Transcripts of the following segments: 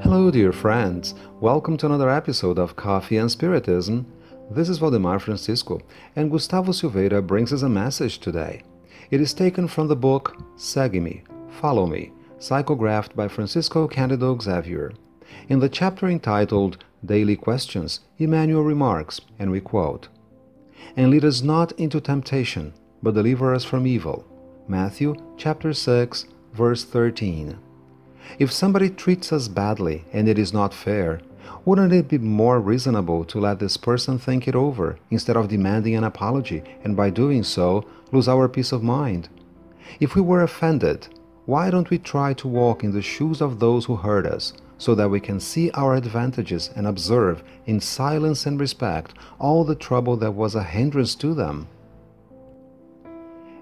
Hello, dear friends. Welcome to another episode of Coffee and Spiritism. This is Valdemar Francisco, and Gustavo Silveira brings us a message today. It is taken from the book Segue-me, Follow Me, psychographed by Francisco Candido Xavier. In the chapter entitled Daily Questions, Emmanuel remarks, and we quote, And lead us not into temptation, but deliver us from evil. Matthew chapter 6, verse 13. If somebody treats us badly and it is not fair, wouldn't it be more reasonable to let this person think it over instead of demanding an apology and by doing so lose our peace of mind? If we were offended, why don't we try to walk in the shoes of those who hurt us so that we can see our advantages and observe in silence and respect all the trouble that was a hindrance to them?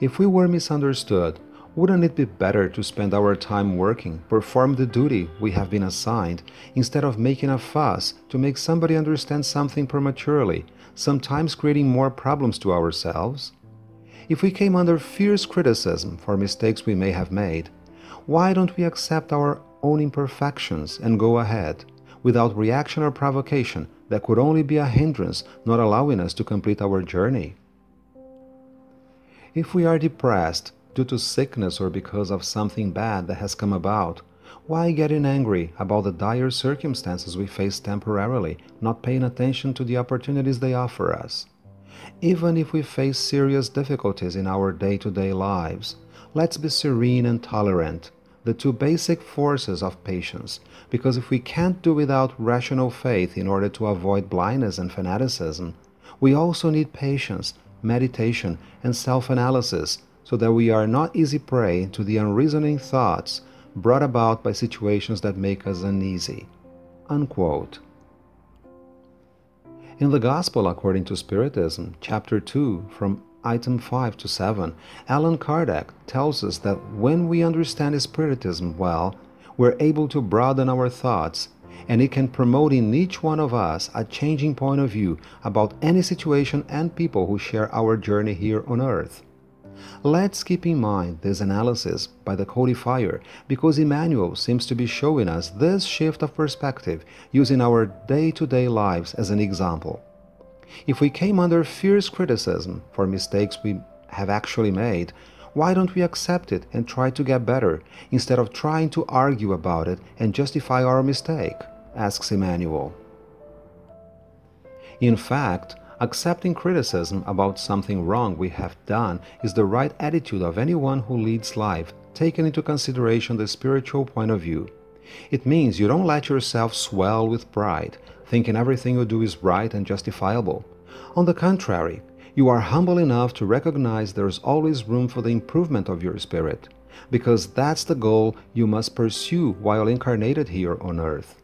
If we were misunderstood, wouldn't it be better to spend our time working, perform the duty we have been assigned, instead of making a fuss to make somebody understand something prematurely, sometimes creating more problems to ourselves? If we came under fierce criticism for mistakes we may have made, why don't we accept our own imperfections and go ahead, without reaction or provocation that could only be a hindrance not allowing us to complete our journey? If we are depressed, due to sickness or because of something bad that has come about, why getting angry about the dire circumstances we face temporarily, not paying attention to the opportunities they offer us? Even if we face serious difficulties in our day to day lives, let's be serene and tolerant, the two basic forces of patience, because if we can't do without rational faith in order to avoid blindness and fanaticism, we also need patience, meditation, and self analysis so that we are not easy prey to the unreasoning thoughts brought about by situations that make us uneasy. Unquote. In the Gospel according to Spiritism, chapter 2, from item 5 to 7, Allan Kardec tells us that when we understand Spiritism well, we're able to broaden our thoughts, and it can promote in each one of us a changing point of view about any situation and people who share our journey here on earth. Let's keep in mind this analysis by the codifier because Emmanuel seems to be showing us this shift of perspective using our day to day lives as an example. If we came under fierce criticism for mistakes we have actually made, why don't we accept it and try to get better instead of trying to argue about it and justify our mistake? asks Emmanuel. In fact, Accepting criticism about something wrong we have done is the right attitude of anyone who leads life, taking into consideration the spiritual point of view. It means you don't let yourself swell with pride, thinking everything you do is right and justifiable. On the contrary, you are humble enough to recognize there is always room for the improvement of your spirit, because that's the goal you must pursue while incarnated here on earth.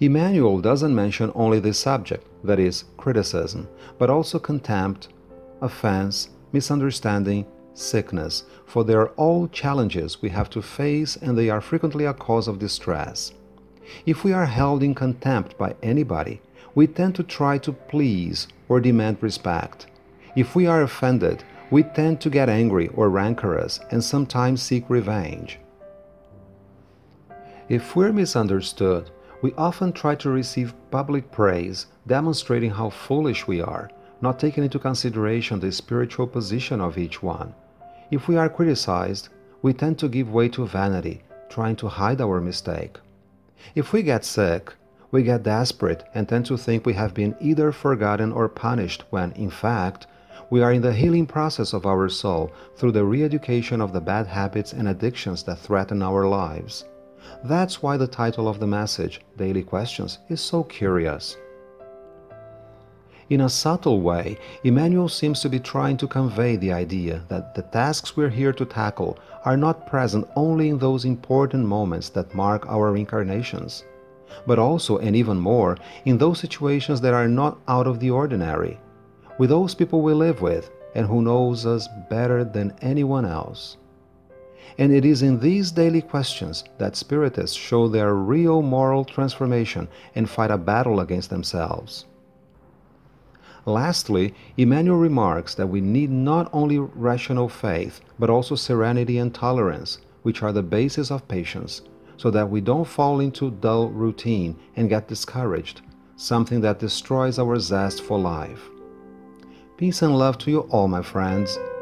Emmanuel doesn't mention only this subject, that is, criticism, but also contempt, offense, misunderstanding, sickness, for they are all challenges we have to face and they are frequently a cause of distress. If we are held in contempt by anybody, we tend to try to please or demand respect. If we are offended, we tend to get angry or rancorous and sometimes seek revenge. If we're misunderstood, we often try to receive public praise, demonstrating how foolish we are, not taking into consideration the spiritual position of each one. If we are criticized, we tend to give way to vanity, trying to hide our mistake. If we get sick, we get desperate and tend to think we have been either forgotten or punished when, in fact, we are in the healing process of our soul through the re education of the bad habits and addictions that threaten our lives. That's why the title of the message, Daily Questions, is so curious. In a subtle way, Emmanuel seems to be trying to convey the idea that the tasks we're here to tackle are not present only in those important moments that mark our incarnations, but also and even more in those situations that are not out of the ordinary, with those people we live with and who knows us better than anyone else. And it is in these daily questions that Spiritists show their real moral transformation and fight a battle against themselves. Lastly, Emmanuel remarks that we need not only rational faith, but also serenity and tolerance, which are the basis of patience, so that we don't fall into dull routine and get discouraged, something that destroys our zest for life. Peace and love to you all, my friends,